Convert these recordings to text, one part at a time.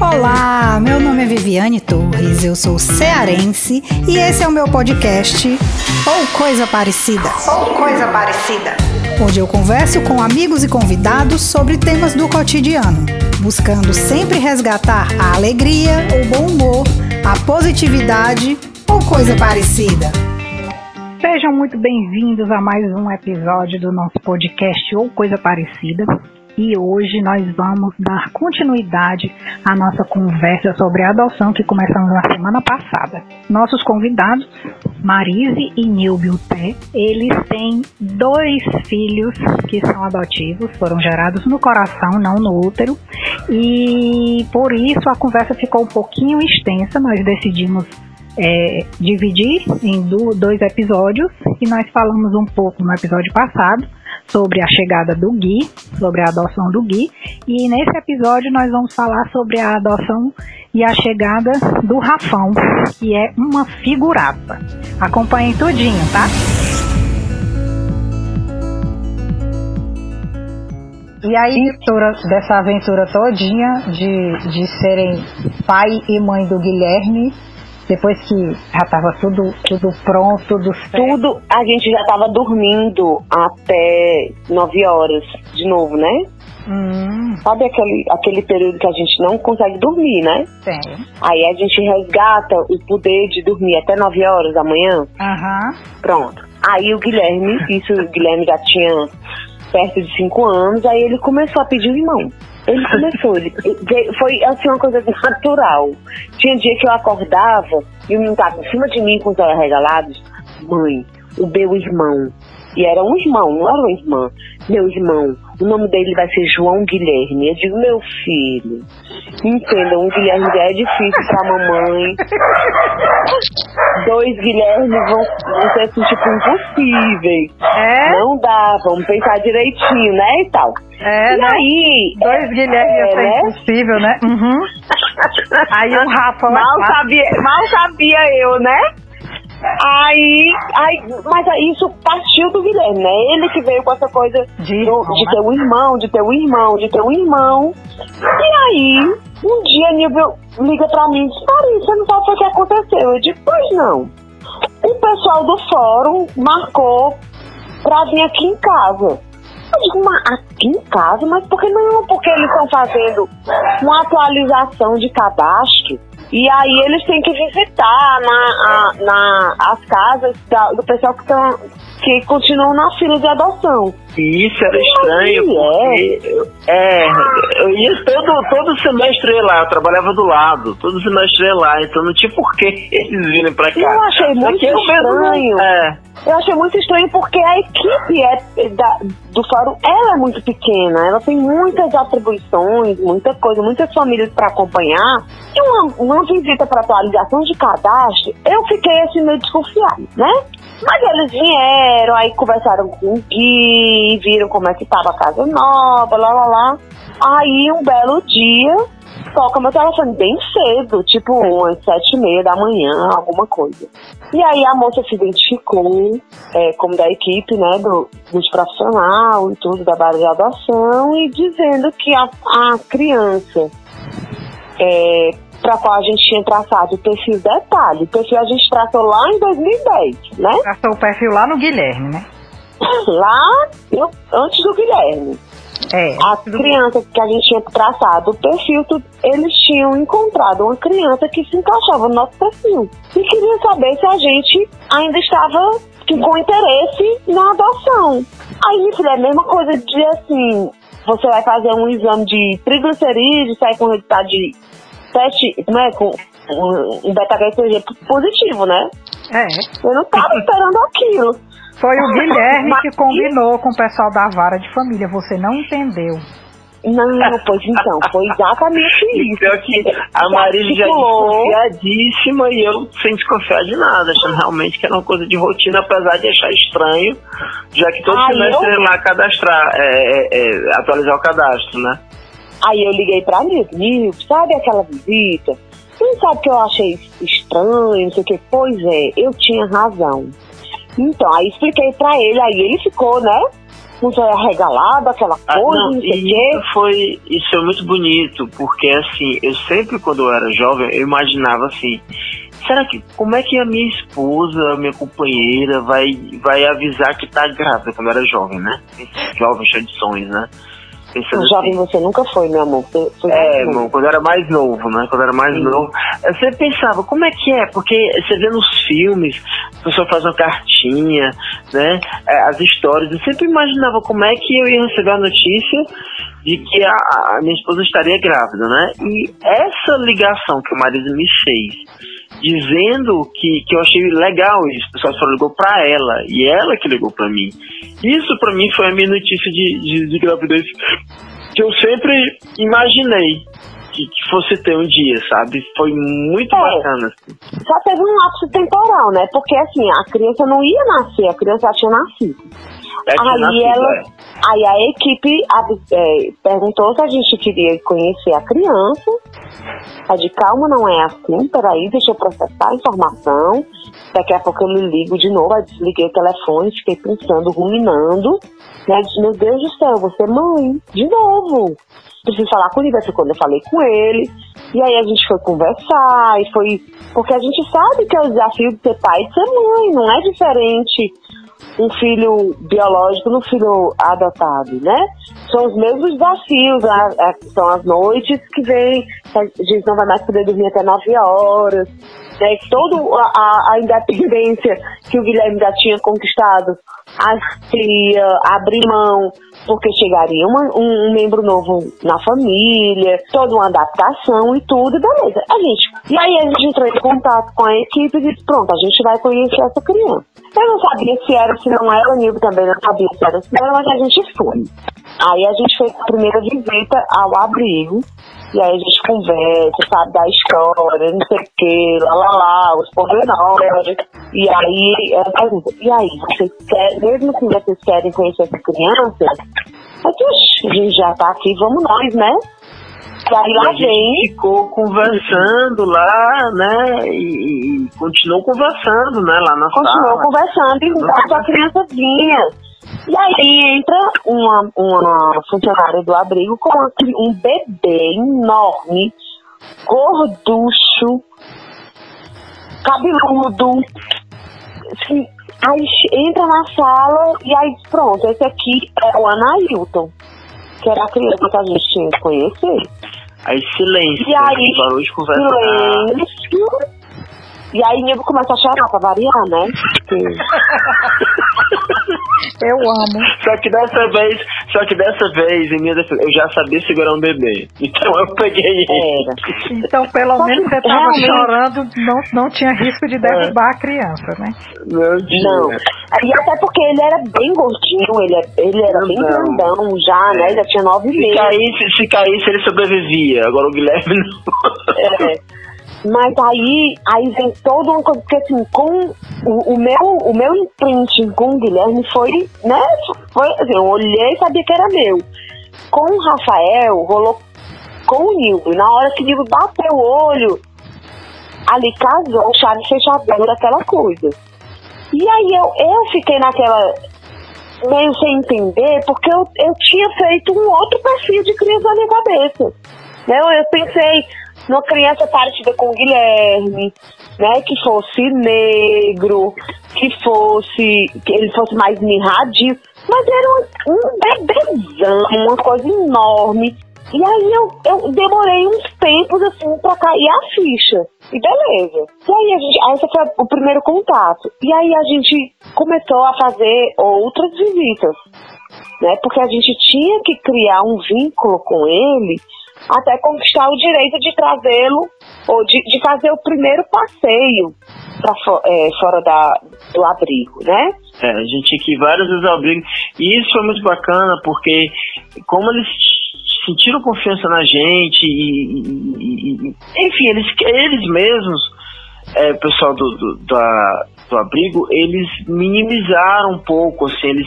Olá, meu nome é Viviane Torres, eu sou cearense e esse é o meu podcast Ou Coisa Parecida. Ou Coisa Parecida. Onde eu converso com amigos e convidados sobre temas do cotidiano, buscando sempre resgatar a alegria, o bom humor, a positividade ou coisa parecida. Sejam muito bem-vindos a mais um episódio do nosso podcast ou coisa parecida e hoje nós vamos dar continuidade à nossa conversa sobre adoção que começamos na semana passada. Nossos convidados, Marise e Té, eles têm dois filhos que são adotivos, foram gerados no coração, não no útero, e por isso a conversa ficou um pouquinho extensa, nós decidimos é, dividir em dois episódios e nós falamos um pouco no episódio passado sobre a chegada do Gui, sobre a adoção do Gui, e nesse episódio nós vamos falar sobre a adoção e a chegada do Rafão, que é uma figurata. Acompanhem tudinho, tá? E aí, dessa aventura todinha de, de serem pai e mãe do Guilherme, depois que já estava tudo, tudo pronto, tudo certo. Tudo, a gente já estava dormindo até 9 horas de novo, né? Hum. Sabe aquele, aquele período que a gente não consegue dormir, né? Sim. Aí a gente resgata o poder de dormir até 9 horas da manhã. Aham. Pronto. Aí o Guilherme, isso o Guilherme já tinha perto de 5 anos, aí ele começou a pedir o irmão. Ele começou, ele, foi assim uma coisa natural. Tinha dia que eu acordava e o menino estava em cima de mim com os olhos regalados. Mãe, o meu irmão. E era um irmão, não era uma irmã. Meu irmão, o nome dele vai ser João Guilherme. Eu digo, meu filho, entenda, um Guilherme já é difícil pra mamãe. Dois Guilhermes vão, vão ser assim, tipo impossíveis. É? Não dá, vamos pensar direitinho, né? E tal. É, e né? aí. Dois Guilherme é, né? impossível, né? Uhum. Aí o Rafa mal sabia, mal sabia eu, né? Aí, aí, mas aí isso partiu do Guilherme, né? Ele que veio com essa coisa De do- de ter um irmão, de ter um irmão, de ter um irmão. E aí, um dia Nilvio liga pra mim e diz, você não sabe o que aconteceu? Eu digo, pois não. O pessoal do fórum marcou pra vir aqui em casa. Eu digo, mas aqui em casa? Mas por que não? Porque eles estão fazendo uma atualização de cadastro. E aí eles têm que visitar na, a- na, as casas da- do pessoal que, tão, que continuam na fila de adoção. Isso era estranho, porque eu, é, eu ia todo, todo semestre ia lá, eu trabalhava do lado, todo semestre lá, então não tinha por que eles virem pra cá. Eu achei muito Aqui eu mesmo, estranho. É, Eu achei muito estranho porque a equipe é, da, do fórum ela é muito pequena, ela tem muitas atribuições, muita coisa, muitas famílias para acompanhar. E uma, uma visita para atualização de cadastro, eu fiquei assim meio desconfiada, né? Mas eles vieram, aí conversaram com o Gui, viram como é que tava a casa nova, lá lá lá. Aí um belo dia, toca meu telefone bem cedo, tipo umas sete e meia da manhã, alguma coisa. E aí a moça se identificou é, como da equipe, né, do, dos profissional e tudo, da base de adoção, e dizendo que a, a criança é, para qual a gente tinha traçado o perfil detalhe, o perfil a gente traçou lá em 2010, né? Traçou o perfil lá no Guilherme, né? Lá eu- antes do Guilherme. É. A criança que a gente tinha traçado o perfil, eles tinham encontrado uma criança que se encaixava no nosso perfil. E queriam saber se a gente ainda estava com interesse na adoção. Aí, filha, é a mesma coisa de assim, você vai fazer um exame de triglicerídeos, sai com resultado de teste, né, com um, um beta-HCG positivo, né? É. Eu não estava esperando aquilo. Foi o Guilherme que combinou com o pessoal da vara de família. Você não entendeu. Não, pois então, foi exatamente isso. pior que a Marília já desconfiadíssima e eu sem desconfiar de nada, achando realmente que era uma coisa de rotina, apesar de achar estranho, já que todo Ah, semestre eu? lá cadastrar, é, é, é, atualizar o cadastro, né? Aí eu liguei pra Nilton, sabe aquela visita? Você não sabe que eu achei estranho, não sei o que? Pois é, eu tinha razão. Então, aí expliquei pra ele, aí ele ficou, né? muito arregalado, aquela Ah, coisa, não, não, sei o quê. isso foi, isso é muito bonito, porque assim, eu sempre quando eu era jovem, eu imaginava assim, será que, como é que a minha esposa, a minha companheira vai, vai avisar que tá grávida quando eu era jovem, né? Jovem, cheio de sonhos, né? Um jovem você nunca foi, meu amor. Você foi É, irmão, quando eu era mais novo, né? Quando eu era mais Sim. novo, eu sempre pensava, como é que é? Porque você vê nos filmes, a pessoa faz uma cartinha, né? É, as histórias, eu sempre imaginava como é que eu ia receber a notícia de que a, a minha esposa estaria grávida, né? E essa ligação que o marido me fez, dizendo que, que eu achei legal isso, o pessoal só ligou pra ela, e ela que ligou pra mim. Isso pra mim foi a minha notícia de, de, de gravidez que eu sempre imaginei que, que fosse ter um dia, sabe? Foi muito É. bacana. assim. Só teve um lapso temporal, né? Porque assim, a criança não ia nascer, a criança já tinha nascido. É Aí ela, aí a equipe é, perguntou se a gente queria conhecer a criança. A de calma, não é assim, peraí, deixa eu processar a informação. Daqui a pouco eu lhe ligo de novo, aí desliguei o telefone, fiquei pensando, ruminando. Né? Disse, meu Deus do céu, você é mãe, de novo. Preciso falar com ele, foi quando eu falei com ele. E aí a gente foi conversar, e foi. Porque a gente sabe que é o desafio de ser pai e de ser mãe, não é diferente um filho biológico no filho adotado, né? São os mesmos desafios, a- a- são as noites que vem, a gente não vai mais poder dormir até 9 horas, né? Toda a, a- independência que o Guilherme já tinha conquistado, a cria, abrir mão, porque chegaria uma- um, um membro novo na família, toda uma adaptação e tudo, beleza. A gente, e aí a gente entrou em contato com a equipe e disse, pronto, a gente vai conhecer essa criança. Eu não sabia se era, se não era, o Nildo também não sabia se era, se não era, mas a gente foi. Aí a gente fez a primeira visita ao abrigo, e aí a gente conversa, sabe, da história, não sei o que, lá lá lá, os pormenores. E aí ela pergunta, e aí, vocês querem, mesmo que vocês querem conhecer essa criança? "Oxe, a gente já tá aqui, vamos nós, né? E aí E lá a gente vem, ficou conversando lá, né? E, e continuou conversando, né? Lá na continuou sala. conversando enquanto a criança vinha. E aí entra uma, uma funcionária do abrigo com um bebê enorme, gorducho, cabeludo. Assim, aí entra na sala e aí pronto, esse aqui é o Anailton, que era a criança que a gente tinha que conhecer. Aí silêncio, E aí, parou de. Silêncio. E aí Nego começa a chorar pra variar, né? Porque- Eu amo. Só que dessa vez, só que dessa vez, em minha defesa, eu já sabia segurar um bebê. Então eu peguei ele. Então, pelo Só menos você tava realmente- chorando, não, não tinha risco de derrubar a criança, né? Não, tinha. Não. E até porque ele era bem gordinho, ele, é- ele era bem Grandão. já, né? Já tinha nove Se meses. caísse, se caísse, ele sobrevivia. Agora o Guilherme não. É. Mas aí, aí vem toda uma coisa, porque assim, com o, o meu, o meu imprint com o Guilherme foi, né? Foi assim, eu olhei e sabia que era meu. Com o Rafael, rolou com o Nildo. Na hora que o Nildo bateu o olho, ali casou, chave fechadura, aquela coisa. E aí eu, eu fiquei naquela. meio sem entender, porque eu, eu tinha feito um outro perfil de criança na minha cabeça. Né? Eu, eu pensei numa criança parecida com o Guilherme, né? Que fosse negro, que fosse. que ele fosse mais mirradinho. Mas era um, um bebezão, uma coisa enorme. E aí eu, eu demorei uns tempos assim pra cair a ficha. E beleza. E aí a gente. Esse foi o primeiro contato. E aí a gente começou a fazer outras visitas. Né? Porque a gente tinha que criar um vínculo com ele até conquistar o direito de trazê-lo ou de, de fazer o primeiro passeio pra fo- é, fora da, do abrigo, né? É, a gente tinha que ir várias vezes ao abrigo. E isso foi muito bacana, porque como eles sentiram confiança na gente, e, e- e- enfim, eles, eles mesmos, é, pessoal do, do, da- do abrigo, eles minimizaram um pouco, assim, eles,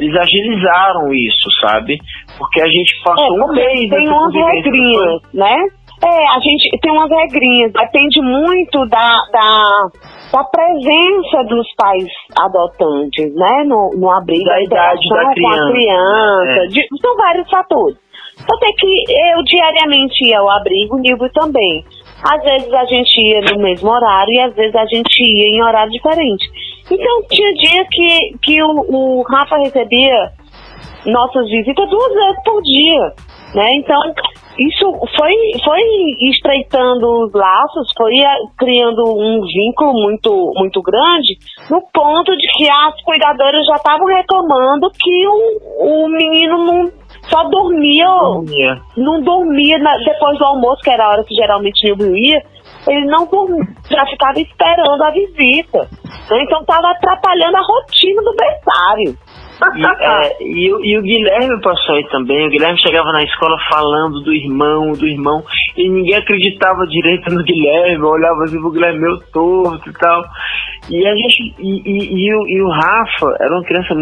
eles agilizaram isso, sabe? Porque a gente É, passou um porque mês tem umas regrinhas, né? É, a gente tem umas regrinhas, depende muito da, da, da presença dos pais adotantes, né? No, no abrigo, da idade da criança. Com a criança É. de, são vários fatores. Então tem que eu diariamente ia ao abrigo, o Nilvio também. Às vezes a gente ia no mesmo horário e às vezes a gente ia em horário diferente. Então tinha dia que, que o, o Rafa recebia nossas visitas duas vezes por dia, né? Então isso foi, foi estreitando os laços, foi eh, criando um vínculo muito, muito grande, no ponto de que as cuidadoras já estavam reclamando que o, o menino não só dormia, Dormia. não dormia na- depois do almoço, que era a hora que geralmente Nilvio ia, ele não dormia, já ficava esperando a visita. né? Então estava atrapalhando a rotina do berçário. E, é, e o- e o Guilherme passou aí também. O Guilherme chegava na escola falando do irmão, do irmão, e ninguém acreditava direito no Guilherme. Olhava assim pro Guilherme meio torto e tal. E a gente. E, e- e o, e o Rafa era uma criança.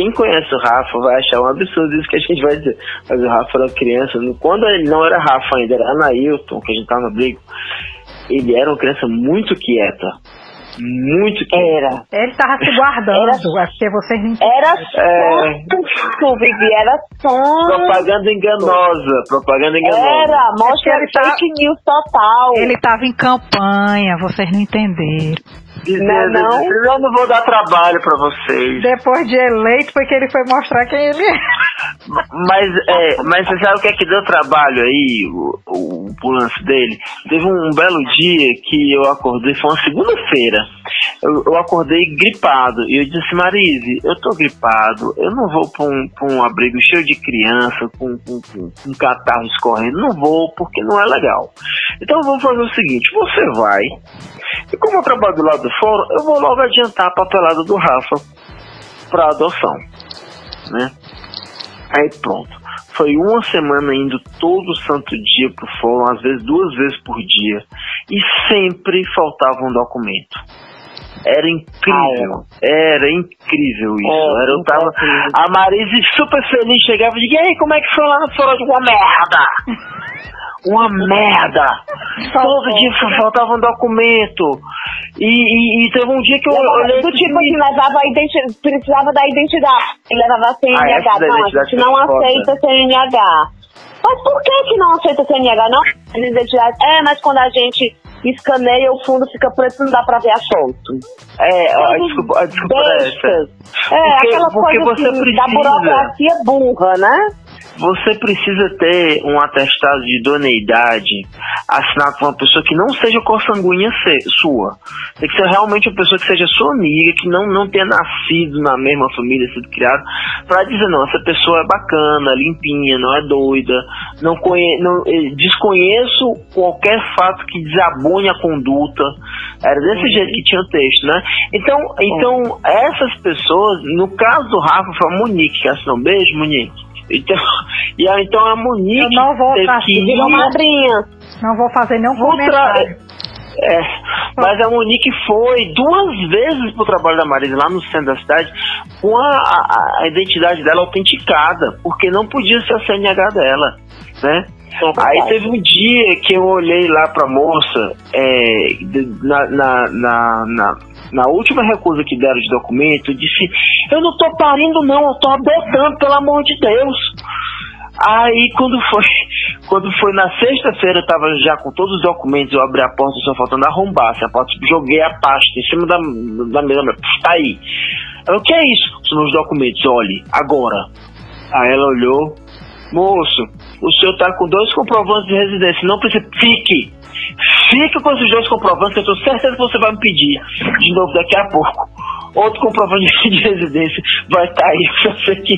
Quem conhece o Rafa vai achar um absurdo isso que a gente vai dizer. Mas o Rafa era uma criança. Quando ele não era Rafa ainda, era Anailton, que a gente tava no brigo. Ele era uma criança muito quieta. Muito quieta. Era. Ele tava se guardando, Era- é porque vocês não. Era É. sonso, Vivi, era. Propaganda enganosa, propaganda enganosa. Era, mostra ele tá- fake news total. Ele tava em campanha, vocês não entenderam. Dizendo, Não, não. eu não vou dar trabalho pra vocês. Depois de eleito foi que ele foi mostrar quem ele é. Mas, é, mas você sabe o que é que deu trabalho aí, o, o, o lance dele? Teve um belo dia que eu acordei, foi uma segunda-feira. Eu, eu acordei gripado e eu disse Marise, eu tô gripado, eu não vou pra um, pra um abrigo cheio de criança, com, com, com, com catarro escorrendo, não vou porque não é legal. Então vou fazer o seguinte, você vai, e como eu trabalho do lado do fórum, eu vou logo adiantar a papelada do Rafa pra adoção, né? Aí pronto. Foi uma semana indo todo santo dia pro fórum, às vezes duas vezes por dia. E sempre faltava um documento. Era incrível. Era incrível isso. É, Era, eu tava. A Marise super feliz chegava e dizia, e aí, como é que foi lá no? Eu digo, Uma merda! Uma merda! Todo dia faltava um documento. E, e- e teve um dia que eu olhei do assim, tipo assim, levava a identidade, precisava da identidade, ele levava a Ah, CNH. da não, a gente não foda. aceita CNH. Mas por que que não aceita CNH? Não, identidade. É, mas quando a gente escaneia, o fundo fica preto, não dá pra ver a foto. É, a desculpa, a desculpa. Bestas. É, Porque- aquela porque coisa você assim, da precisa. burocracia burra, né? Você precisa ter um atestado de idoneidade assinado por uma pessoa que não seja consanguínea sua. Tem que ser realmente uma pessoa que seja sua amiga, que não, não tenha nascido na mesma família, sido criado, para dizer, não, essa pessoa é bacana, limpinha, não é doida, não, conhe não eh, desconheço qualquer fato que desabone a conduta. Era desse jeito que tinha o texto, né? Então, então essas pessoas, no caso do Rafa, foi a Monique que assinou. Beijo, Monique. Então, e aí, então a Monique Eu não vou ir- madrinha. Não vou fazer nenhum comentário. é, mas a Monique foi duas vezes pro trabalho da Marisa lá no centro da cidade com a, a- a identidade dela autenticada, porque não podia ser a CNH dela, né? Aí teve um dia que eu olhei lá pra moça, é, na, na, na, na, na última recusa que deram de documento, disse, eu não tô parindo não, eu tô adotando, pelo amor de Deus. Aí quando foi, quando foi na sexta-feira, eu tava já com todos os documentos, eu abri a porta, só faltando arrombar, assim, a porta, joguei a pasta em cima da, da mesa, tá aí. Eu, o que é isso? São meus documentos, olhe, agora. Aí ela olhou, moço, o senhor tá com dois comprovantes de residência, não precisa, fique. Fique com esses dois comprovantes, que eu tenho certeza que você vai me pedir de novo daqui a pouco. Outro comprovante de residência vai estar aí, eu só sei que.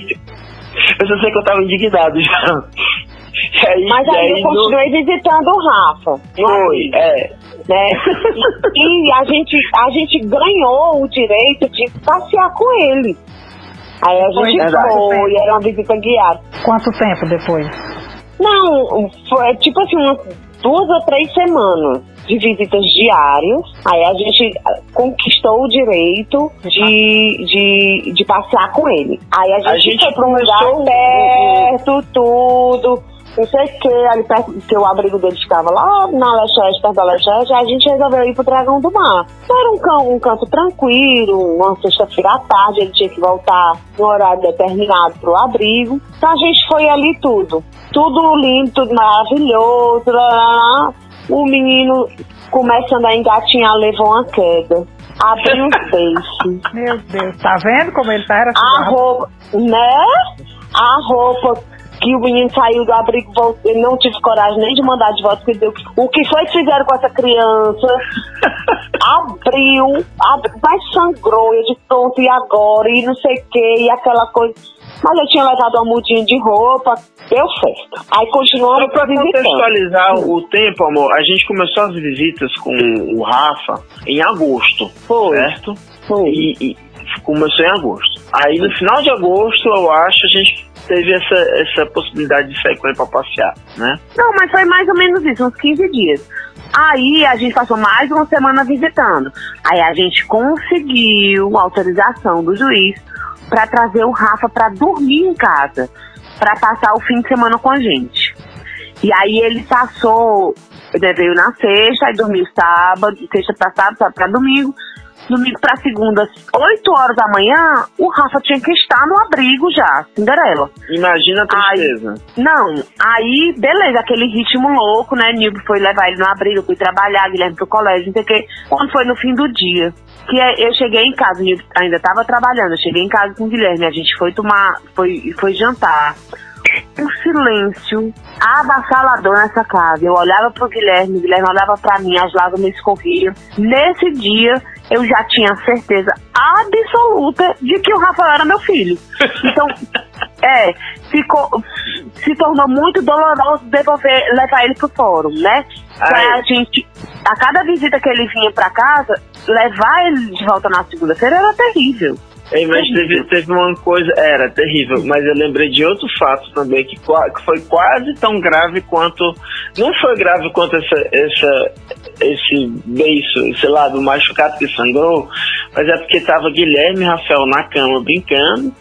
Eu sei que eu tava indignado já. E aí, Mas e aí eu no- continuei visitando o Rafa. Foi, é. né? E, e a, gente, a gente ganhou o direito de passear com ele. Aí a gente verdade. foi, era uma visita guiada. Quanto tempo depois? Não, foi tipo assim, duas ou três semanas de visitas diárias. Aí a gente ah, conquistou o direito de, de, de passear com ele. Aí a gente, A gente foi pra um lugar começou perto, tudo. Não sei o que, ali perto, que o abrigo dele ficava lá na Leste, perto da Leste, a gente resolveu ir pro Dragão do Mar. Era um, can, um canto tranquilo, uma sexta-feira à tarde, ele tinha que voltar no horário determinado pro abrigo. Então a gente foi ali tudo. Tudo lindo, tudo maravilhoso. Lá, lá, lá. O menino começando a engatinhar levou uma queda. Abriu o peixe. Meu Deus, tá vendo como ele tá? Era A roupa, né? A roupa que o menino saiu do abrigo, eu não tive coragem nem de mandar de volta, porque deu, o que foi que fizeram com essa criança? abriu, abriu, mas sangrou, eu de pronto, e agora? E não sei o que, e aquela coisa. Mas eu tinha levado uma mudinha de roupa, deu certo. Aí continuamos Só pra contextualizar o tempo, amor, a gente começou as visitas com o Rafa em agosto, Foi. certo? Foi. E, e começou em agosto. Aí no final de agosto, eu acho, a gente teve essa, essa possibilidade de sair com ele pra passear, né? Não, mas foi mais ou menos isso, uns 15 dias. Aí a gente passou mais uma semana visitando. Aí a gente conseguiu autorização do juiz para trazer o Rafa para dormir em casa, para passar o fim de semana com a gente. E aí ele passou, ele veio na sexta, aí dormiu sábado, sexta para sábado, sábado para domingo. Domingo para segunda, 8 horas da manhã, o Rafa tinha que estar no abrigo já, Cinderela. Imagina a tristeza. Não, aí, beleza, aquele ritmo louco, né? Nildo foi levar ele no abrigo, eu fui trabalhar, Guilherme pro colégio, não sei o quê. Quando foi no fim do dia, que é- eu cheguei em casa, Nildo ainda tava trabalhando, eu cheguei em casa com o Guilherme, a gente foi tomar, foi, foi jantar. Um silêncio avassalador nessa casa. Eu olhava pro Guilherme, o Guilherme olhava pra mim, as lágrimas escorriam. Nesse dia, eu já tinha certeza absoluta de que o Rafael era meu filho. Então, é, ficou, se tornou muito doloroso devolver, levar ele pro fórum, né? Pra a gente, a cada visita que ele vinha pra casa, levar ele de volta na segunda-feira era terrível. Ei, mas teve, teve uma coisa, era terrível, mas eu lembrei de outro fato também que, que foi quase tão grave quanto. Não foi grave quanto essa, essa, esse beiço, esse lado machucado que sangrou, mas é porque tava Guilherme e Rafael na cama brincando.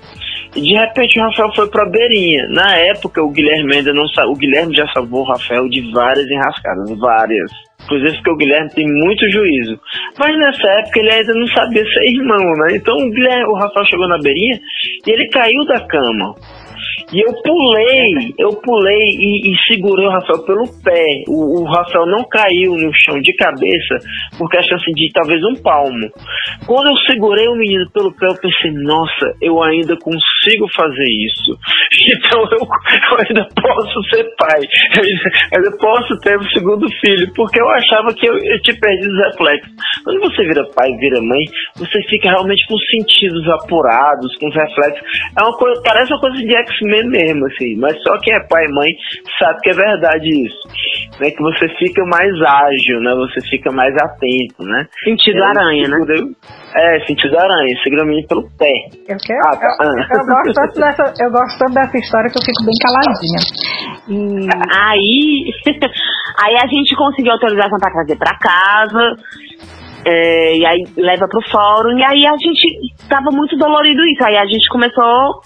E de repente o Rafael foi pra beirinha. Na época o Guilherme ainda não sa- O Guilherme já salvou o Rafael de várias enrascadas, várias. Inclusive porque o Guilherme tem muito juízo. Mas nessa época ele ainda não sabia ser irmão, né? Então o, Guilherme, o Rafael chegou na beirinha e ele caiu da cama. E eu pulei, eu pulei e, e segurei o Rafael pelo pé. O, o Rafael não caiu no chão de cabeça por questão assim, de talvez um palmo. Quando eu segurei o menino pelo pé, eu pensei, nossa, eu ainda consigo fazer isso. Então eu, eu ainda posso ser pai, eu ainda, ainda posso ter o segundo filho, porque eu achava que eu, eu tinha perdido os reflexos. Quando você vira pai vira mãe, você fica realmente com os sentidos apurados, com os reflexos. É uma coisa, parece uma coisa de X-Men mesmo, assim, mas só quem é pai e mãe sabe que é verdade isso. Né, que você fica mais ágil, né? Você fica mais atento, né? Sentido Eu aranha, né? É, sentido aranha, segura menino pelo pé. Eu, quero, Ah, tá. eu, eu gosto tanto dessa, eu gosto tanto dessa história que eu fico bem caladinha. E Aí, aí a gente conseguiu autorização para trazer para casa. é, e aí leva pro fórum. E aí a gente tava muito dolorido isso. Aí a gente começou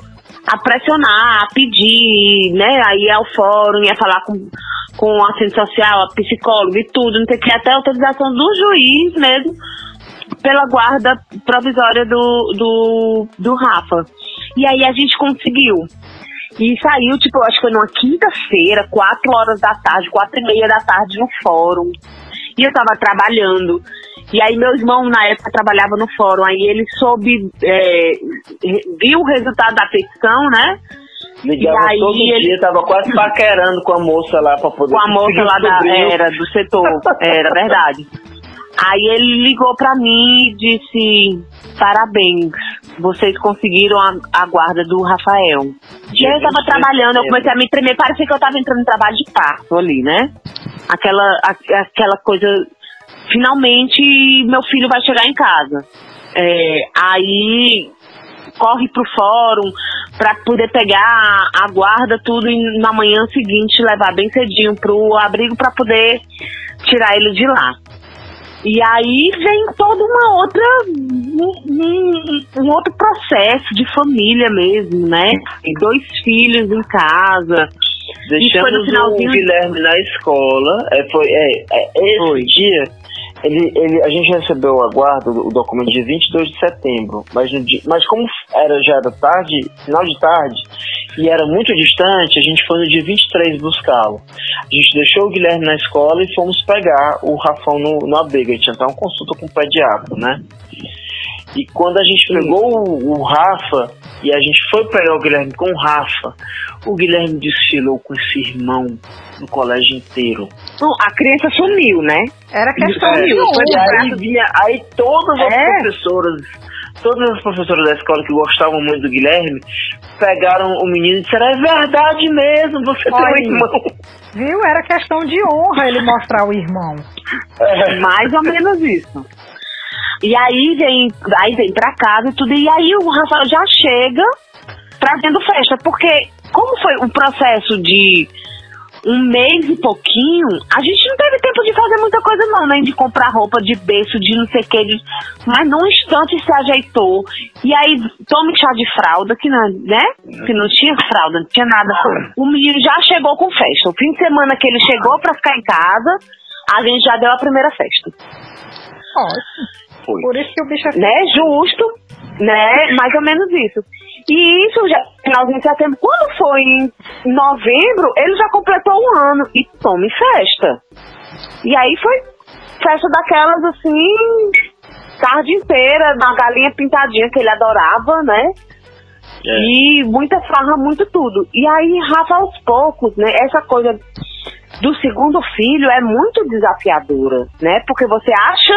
a pressionar, a pedir, né? Aí ao fórum, ia falar com, com assistente social, a psicóloga e tudo, não sei que, até a autorização do juiz mesmo, pela guarda provisória do, do, do Rafa. E aí a gente conseguiu. E saiu, tipo, acho que foi numa quinta-feira, quatro horas da tarde, quatro e meia da tarde no fórum. E eu tava trabalhando. E aí meu irmão, na época, trabalhava no fórum. Aí ele soube, é, viu o resultado da petição, né? Ligava E aí todo ele- dia, tava quase paquerando com a moça lá pra poder com a moça lá da, era, do setor, era verdade. Aí ele ligou pra mim e disse, parabéns, vocês conseguiram a, a guarda do Rafael. E aí eu tava trabalhando, eu comecei a me tremer, parecia que eu tava entrando em trabalho de parto ali, né? Aquela, a- aquela coisa, finalmente meu filho vai chegar em casa. É, aí corre pro fórum pra poder pegar a, guarda tudo e na manhã seguinte levar bem cedinho pro abrigo pra poder tirar ele de lá. E aí vem toda uma outra um, um- um outro processo de família mesmo, né? E dois filhos em casa. Deixamos o Guilherme na escola. É, foi, é, é, esse foi. dia, ele, ele, a gente recebeu a guarda, o documento de 22 de setembro. Mas, dia, mas como era, já era tarde, final de tarde, e era muito distante, a gente foi no dia 23 buscá-lo. A gente deixou o Guilherme na escola e fomos pegar o Rafão no, no Abega. Gente tinha até uma consulta com o pediatra, né? E quando a gente pegou o, o, Rafa e a gente foi pegar o Guilherme com o Rafa, o Guilherme desfilou com esse irmão no colégio inteiro. Não, a criança sumiu, né? Era questão é, de aí, vinha, aí todas as é. professoras todas as professoras da escola que gostavam muito do Guilherme pegaram o menino e disseram: É verdade mesmo, você Olha, tem um irmão. Viu? Era questão de honra ele mostrar o irmão. É. Mais ou menos isso. E aí vem, aí vem pra casa e tudo. E aí o Rafael já chega trazendo festa. Porque, como foi o processo de um mês e pouquinho, a gente não teve tempo de fazer muita coisa não, nem né? de comprar roupa de berço, de não sei o que, de... mas num instante se ajeitou. E aí, tome chá de fralda, que não, né? Que não tinha fralda, não tinha nada. O menino já chegou com festa. O fim de semana que ele chegou pra ficar em casa, a gente já deu a primeira festa. Ótimo. Por isso que o bicho é... Né? Justo, né? Mais ou menos isso. E isso já, finalzinho de setembro, quando foi em novembro, ele já completou um ano. E tome festa. E aí foi festa daquelas assim, tarde inteira, na galinha pintadinha que ele adorava, né? É. E muita farra, muito tudo. E aí, Rafa, aos poucos, né? Essa coisa do segundo filho é muito desafiadora, né? Porque você acha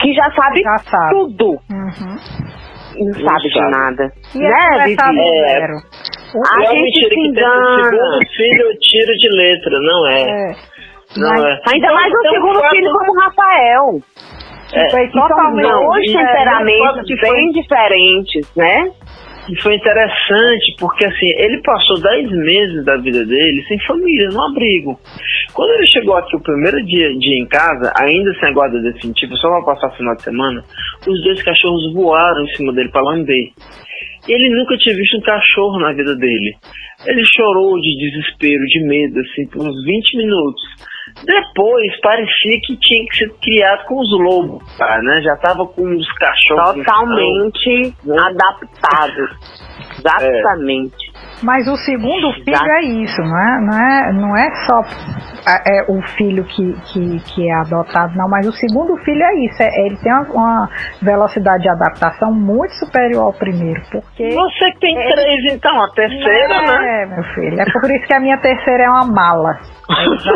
que já sabe, já sabe. tudo. Uhum não sabe de nada. E né, Vivi? É, a gente se engana. segundo filho eu tiro de letra, não é. é. Não Mas, é. Ainda então, mais o então, segundo fato... filho como Rafael. É, foi totalmente dois temperamentos é, bem diferentes, né? E foi interessante porque assim, ele passou 10 meses da vida dele sem família, no abrigo. Quando ele chegou aqui o primeiro dia, dia em casa, ainda sem guarda definitiva, só para passar final de semana, os dois cachorros voaram em cima dele para lamber. Ele nunca tinha visto um cachorro na vida dele. Ele chorou de desespero, de medo, assim, por uns 20 minutos. Depois parecia que tinha que ser criado com os lobos, tá, né? Já tava com os cachorros. Totalmente então, adaptado. Exatamente. É. Mas o segundo filho Exato. é isso, não é? Não é, não é só é, o filho que, que, que é adotado, não, mas o segundo filho é isso. É, ele tem uma, uma, velocidade de adaptação muito superior ao primeiro. Porque Você que tem ele, três, então, a terceira, é, né? É, meu filho. É por isso que a minha terceira é uma mala.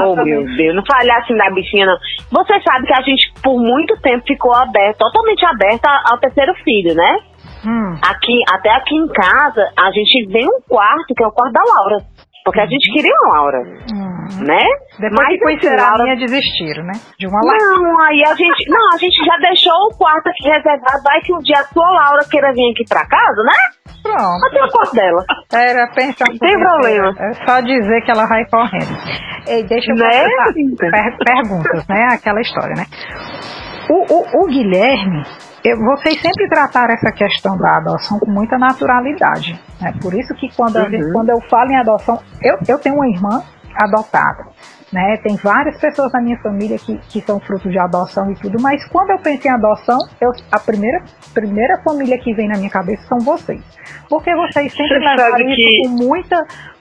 Oh, meu Deus, não falhar assim da bichinha, não. Você sabe que a gente, por muito tempo, ficou aberto, totalmente aberta ao terceiro filho, né? Hum. Aqui, até aqui em casa, a gente vem um quarto, que é o quarto da Laura. Porque a gente queria uma Laura, hum. Né? Depois Mas, que conheceram a minha desistiram, né? De uma Laura. Não, aí a gente... Não, a gente já deixou o quarto aqui reservado. Vai que um dia a sua Laura queira vir aqui pra casa, né? Pronto. Até o quarto dela. Era pensar Não tem problema. É só dizer que ela vai correndo. Ei, deixa eu né? per perguntas, né? Aquela história, né? O, o, o Guilherme, eu, vocês sempre trataram essa questão da adoção com muita naturalidade. Né? Por isso que quando, uhum. gente, quando eu falo em adoção, eu, eu tenho uma irmã adotada. Né? Tem várias pessoas na minha família que, que são frutos de adoção e tudo, mas quando eu penso em adoção, eu, a primeira, primeira família que vem na minha cabeça são vocês. Porque vocês sempre Você levaram isso que... com muita,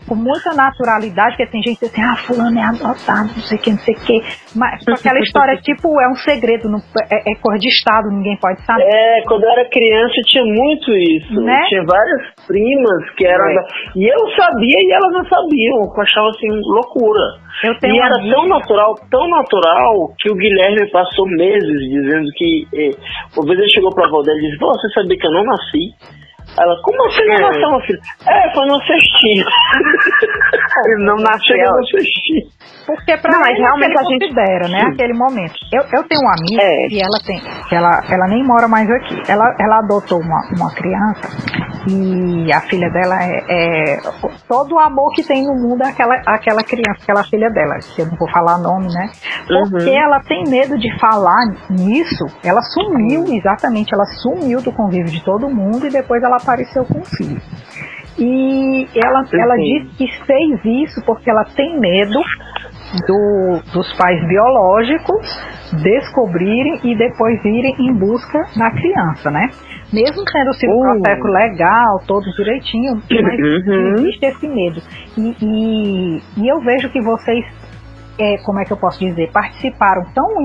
com muita naturalidade, porque tem gente assim, ah, fulano é adotado, não sei o que, não sei o que. Mas aquela história, tipo, é um segredo, não, é, é cor de estado, ninguém pode saber. É, quando eu era criança tinha muito isso. Né? Tinha várias primas que eram. É. E eu sabia e elas não sabiam. Eu achava assim, loucura. e era amiga. tão natural, tão natural, que o Guilherme passou meses dizendo que. Eh, uma vez ele chegou pra avó dele e disse: Você sabia que eu não nasci? Ela, como assim não nasceu, meu filho? É, foi no cestinho. Ele não nasceu no cestinho. Porque pra não, mas realmente a gente considera, né, aquele momento. Eu, eu tenho uma amiga é. e ela tem, ela, ela nem mora mais aqui. Ela, ela adotou uma, uma criança e a filha dela é, é, todo o amor que tem no mundo é aquela, aquela criança, aquela filha dela, que eu não vou falar nome, né? Porque uhum. ela tem medo de falar nisso, ela sumiu, exatamente, ela sumiu do convívio de todo mundo e depois ela apareceu com o filho. E ela, ela disse que fez isso porque ela tem medo do, dos pais biológicos descobrirem e depois irem em busca da criança, né? Mesmo tendo sido um uh. processo legal, todo direitinho, mas uhum. existe esse medo. E, e, e, eu vejo que vocês, é, como é que eu posso dizer, participaram tão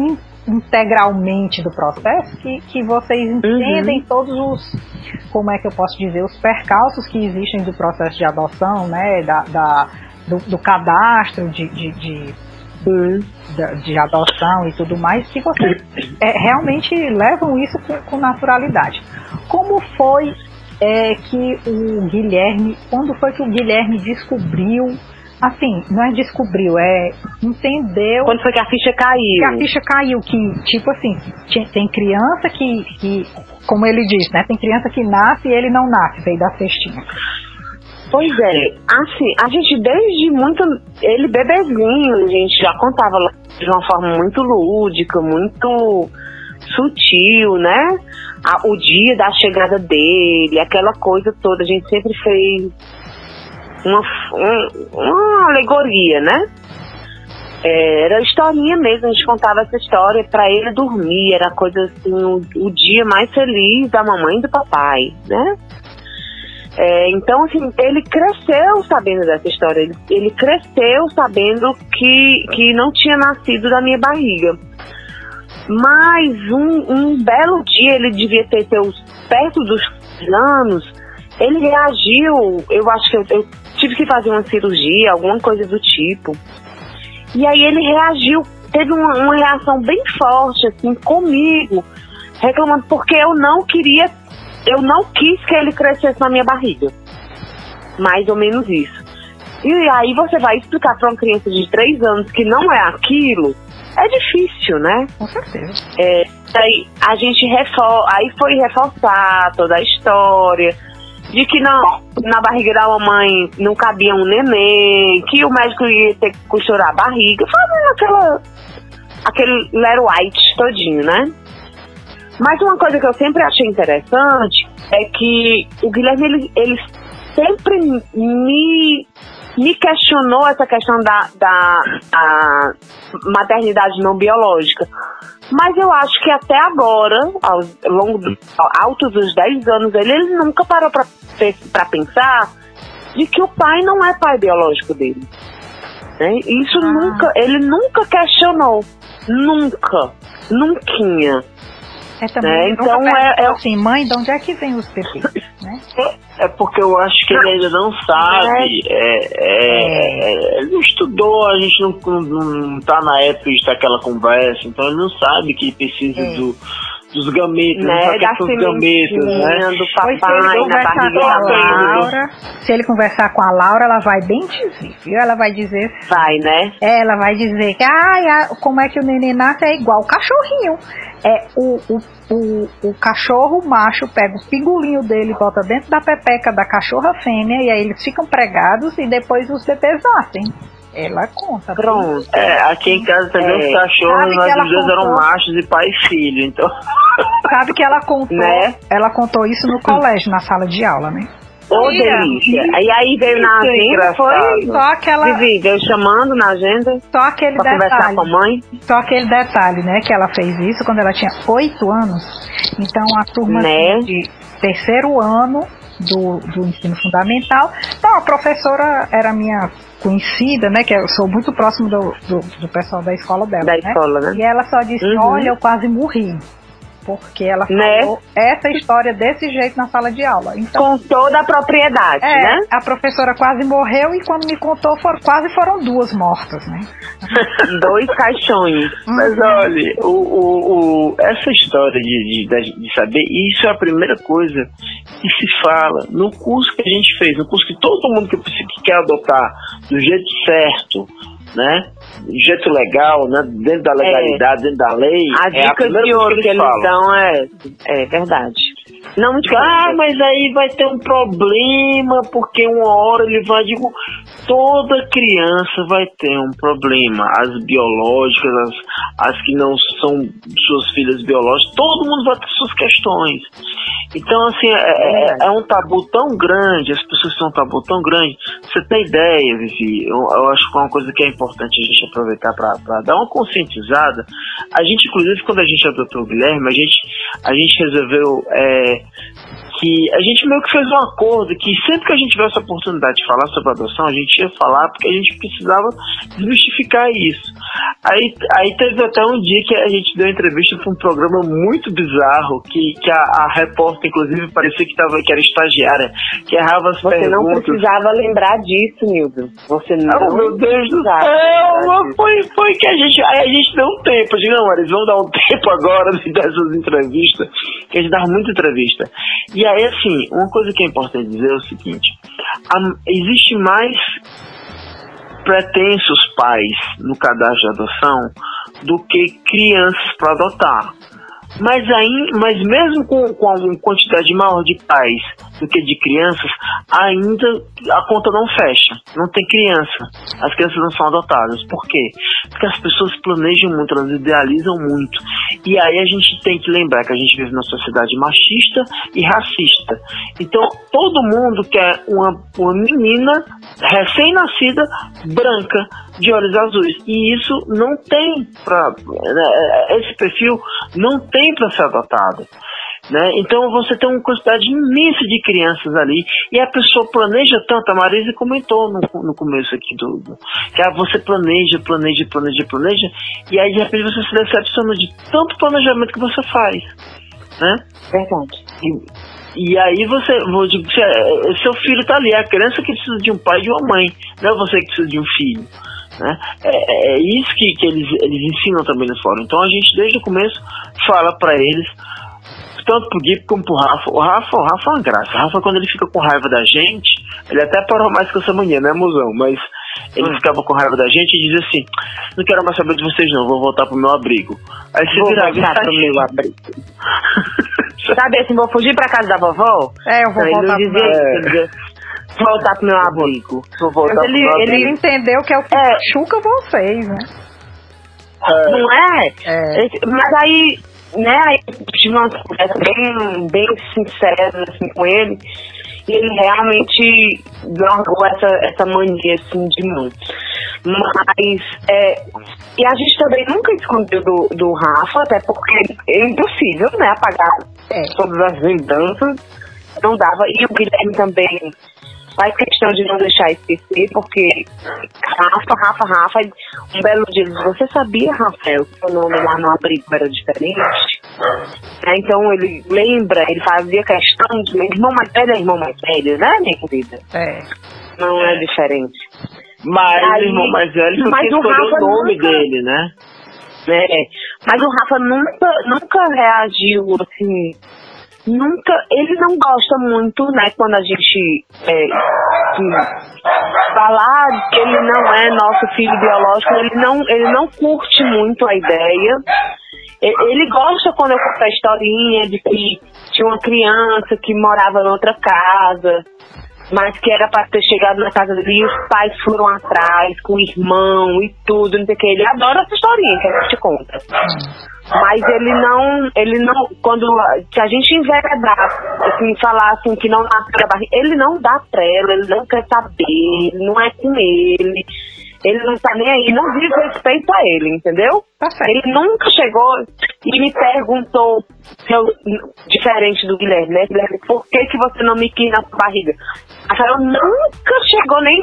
integralmente do processo que, que vocês uhum. entendem uhum. todos os, como é que eu posso dizer, os percalços que existem do processo de adoção, né, da, da do, do, cadastro de, de, de, de, de adoção e tudo mais, que vocês é, realmente levam isso com, com naturalidade. Como foi é, que o Guilherme, quando foi que o Guilherme descobriu assim, não é descobriu, é entendeu. Quando foi que a ficha caiu? Que a ficha caiu, que, tipo assim, tem criança que, que, como ele diz, né? Tem criança que nasce e ele não nasce, veio da cestinha. Pois é, assim, a gente desde muito. Ele bebezinho, a gente já contava de uma forma muito lúdica, muito sutil, né? O dia da chegada dele, aquela coisa toda, a gente sempre fez uma, um, uma alegoria, né? É, era historinha mesmo, a gente contava essa história para ele dormir, era coisa assim, o, o, dia mais feliz da mamãe e do papai, né? É, então, assim, ele cresceu sabendo dessa história, ele, ele cresceu sabendo que, que não tinha nascido da minha barriga. Mas um, um belo dia, ele devia ter seus perto dos anos, ele reagiu, eu acho que eu, eu tive que fazer uma cirurgia, alguma coisa do tipo. E aí ele reagiu, teve uma, uma reação bem forte, assim, comigo, reclamando porque eu não queria, eu não quis que ele crescesse na minha barriga. Mais ou menos isso. E aí você vai explicar para uma criança de 3 anos que não é aquilo, é difícil, né? Com certeza. É, aí a gente refor aí foi reforçar toda a história de que não, na barriga da mamãe não cabia um neném, que o médico ia ter que costurar a barriga, fazendo aquela, aquele Lero White todinho, né? Mas uma coisa que eu sempre achei interessante é que o Guilherme, ele, ele sempre me, me questionou essa questão da, da, da maternidade não biológica. Mas eu acho que até agora, ao longo do, altos dos 10 anos dele, ele nunca parou para pensar de que o pai não é pai biológico dele. Né? Isso ah. nunca, ele nunca questionou. Nunca. Nunca. É. Né? Então é, é assim, mãe, de onde é que vem os bebês? Né? É, é porque eu acho que ele ainda não sabe. É, é, é, ele não estudou, a gente não, não, não tá na época de ter aquela conversa, então ele não sabe que precisa do dos gametas, né? Da dos gametas, né? Do papai, na barriga da Laura, se ele conversar com a Laura, ela vai bem dizer, viu? Ela vai dizer... Vai, né? É, ela vai dizer que, ah, como é que o neném nasce é igual o cachorrinho. É, o, o, o, o cachorro macho pega o pingulinho dele, bota dentro da pepeca da cachorra fêmea, e aí eles ficam pregados e depois os bebês nascem. Ela conta. Pronto. É, aqui em casa também é. os cachorros, nós dois eram machos e pai e filho, então. Sabe que ela contou, né? ela contou isso no colégio, na sala de aula, né? Ô, oh, delícia. E aí veio na agenda, foi só aquela. Vivi, veio chamando na agenda. Só aquele pra detalhe. conversar com a mãe. Só aquele detalhe, né? Que ela fez isso quando ela tinha oito anos. Então a turma né? de terceiro ano do, do ensino fundamental. Então a professora era minha conhecida, né? Que eu sou muito próximo do, do, do pessoal da escola dela. Da né? escola, né? E ela só disse: uhum. Olha, eu quase morri. Porque ela né? falou né? essa história desse jeito na sala de aula. Então, Com toda a propriedade, é, né? A professora quase morreu e quando me contou, for, quase foram duas mortas, né? Dois caixões. Uhum. Mas olha, o, o, o, essa história de, de, de saber, isso é a primeira coisa que se fala no curso que a gente fez, no curso que todo mundo que, que quer adotar do jeito certo, né? De jeito legal, né? Dentro da legalidade, é. dentro da lei. A é dica a de ouro que, que eles, dão é, é verdade. Não me ah, mas aí vai ter um problema, porque uma hora ele vai. Digo, toda criança vai ter um problema. As biológicas, as, as que não são suas filhas biológicas, todo mundo vai ter suas questões. Então, assim, é, é, é, um tabu tão grande, as pessoas têm um tabu tão grande. Você tem ideia, Vivi? Eu, eu acho que é uma coisa que é importante a gente aproveitar para dar uma conscientizada. A gente, inclusive, quando a gente adotou o Guilherme, a gente, a gente resolveu é, que a gente meio que fez um acordo que sempre que a gente tivesse a oportunidade de falar sobre adoção, a gente ia falar porque a gente precisava justificar isso. Aí, aí teve até um dia que a gente deu entrevista para um programa muito bizarro, que, que a, a repórter, inclusive, parecia que, tava, que era estagiária, que errava as Você perguntas. não precisava lembrar disso, Nildo. Você não. Oh, meu Deus do céu! Foi, foi que a gente. Aí a gente deu um tempo. Eu digo, não, eles vão dar um tempo agora dessas entrevistas, que a gente dava muita entrevista. E aí, assim, uma coisa que é importante dizer é o seguinte: a, existe mais pretensos pais no cadastro de adoção do que crianças para adotar. Mas, aí, mas mesmo com, com uma quantidade maior de pais do que de crianças, ainda a conta não fecha. Não tem criança. As crianças não são adotadas. Por quê? Porque as pessoas planejam muito, elas idealizam muito. E aí a gente tem que lembrar que a gente vive numa sociedade machista e racista. Então todo mundo quer uma, uma menina recém-nascida, branca, de olhos azuis. E isso não tem para. Né, esse perfil não tem para ser adotado. Né? Então você tem uma quantidade imensa de crianças ali e a pessoa planeja tanto. A Marisa comentou no, no começo aqui do, do que ah, você planeja, planeja, planeja, planeja e aí de repente você se decepciona de tanto planejamento que você faz, né? Verdade. E, e aí você, vou dizer, seu filho tá ali, é a criança que precisa de um pai e de uma mãe, não é você que precisa de um filho. Né? É, é, é isso que, que eles, eles ensinam também no fórum. Então a gente desde o começo fala para eles tanto pro Gui como pro Rafa. O Rafa, o Rafa é uma graça. O Rafa, quando ele fica com raiva da gente, ele até parou mais com essa mania, né, mozão? Mas ele hum. ficava com raiva da gente e dizia assim: Não quero mais saber de vocês, não, vou voltar pro meu abrigo. Aí você vou virava voltar pro meu abrigo. Sabe assim, vou fugir pra casa da vovó? É, eu vou não, voltar ele não dizia, pro... é. voltar pro meu abrigo. Vou voltar Mas ele, pro ele entendeu que é o que é. chuca vocês, né? É. Não é? é? Mas aí né, aí tive uma conversa bem, bem sincera assim, com ele, e ele realmente largou essa, essa mania assim, de mim. Mas, é, e a gente também nunca escondeu do, do Rafa, até porque é impossível, né, apagar é. todas as lembranças, não dava, e o Guilherme também faz questão de não deixar esquecer, porque Rafa, Rafa, Rafa, um belo dia, você sabia, Rafael, que o nome lá no abrigo era diferente? É, então ele lembra, ele fazia questão de irmão mais velho é irmão mais velho, né, minha querida? É. Não é diferente. Mas Aí, o irmão mais velho mas o Rafa o nome nunca, dele, né? É, mas o Rafa nunca, nunca reagiu assim nunca. Ele não gosta muito, né, quando a gente é, falar que ele não é nosso filho biológico, ele não, ele não curte muito a ideia. Ele gosta quando eu conto a historinha de que tinha uma criança que morava em outra casa, mas que era para ter chegado na casa dele e os pais foram atrás com o irmão e tudo, não sei o que. Ele adora essa historinha que a gente conta. Mas ele não, ele não, quando se a gente enveredar, assim, falar assim que não nasce da barriga, ele não dá trela, ele não quer saber, não é com ele. Ele não tá nem aí, não diz respeito a ele, entendeu? Tá ele nunca chegou e me perguntou, eu, diferente do Guilherme, né? Guilherme, por que, que você não me quis na sua barriga? A Rafael nunca chegou nem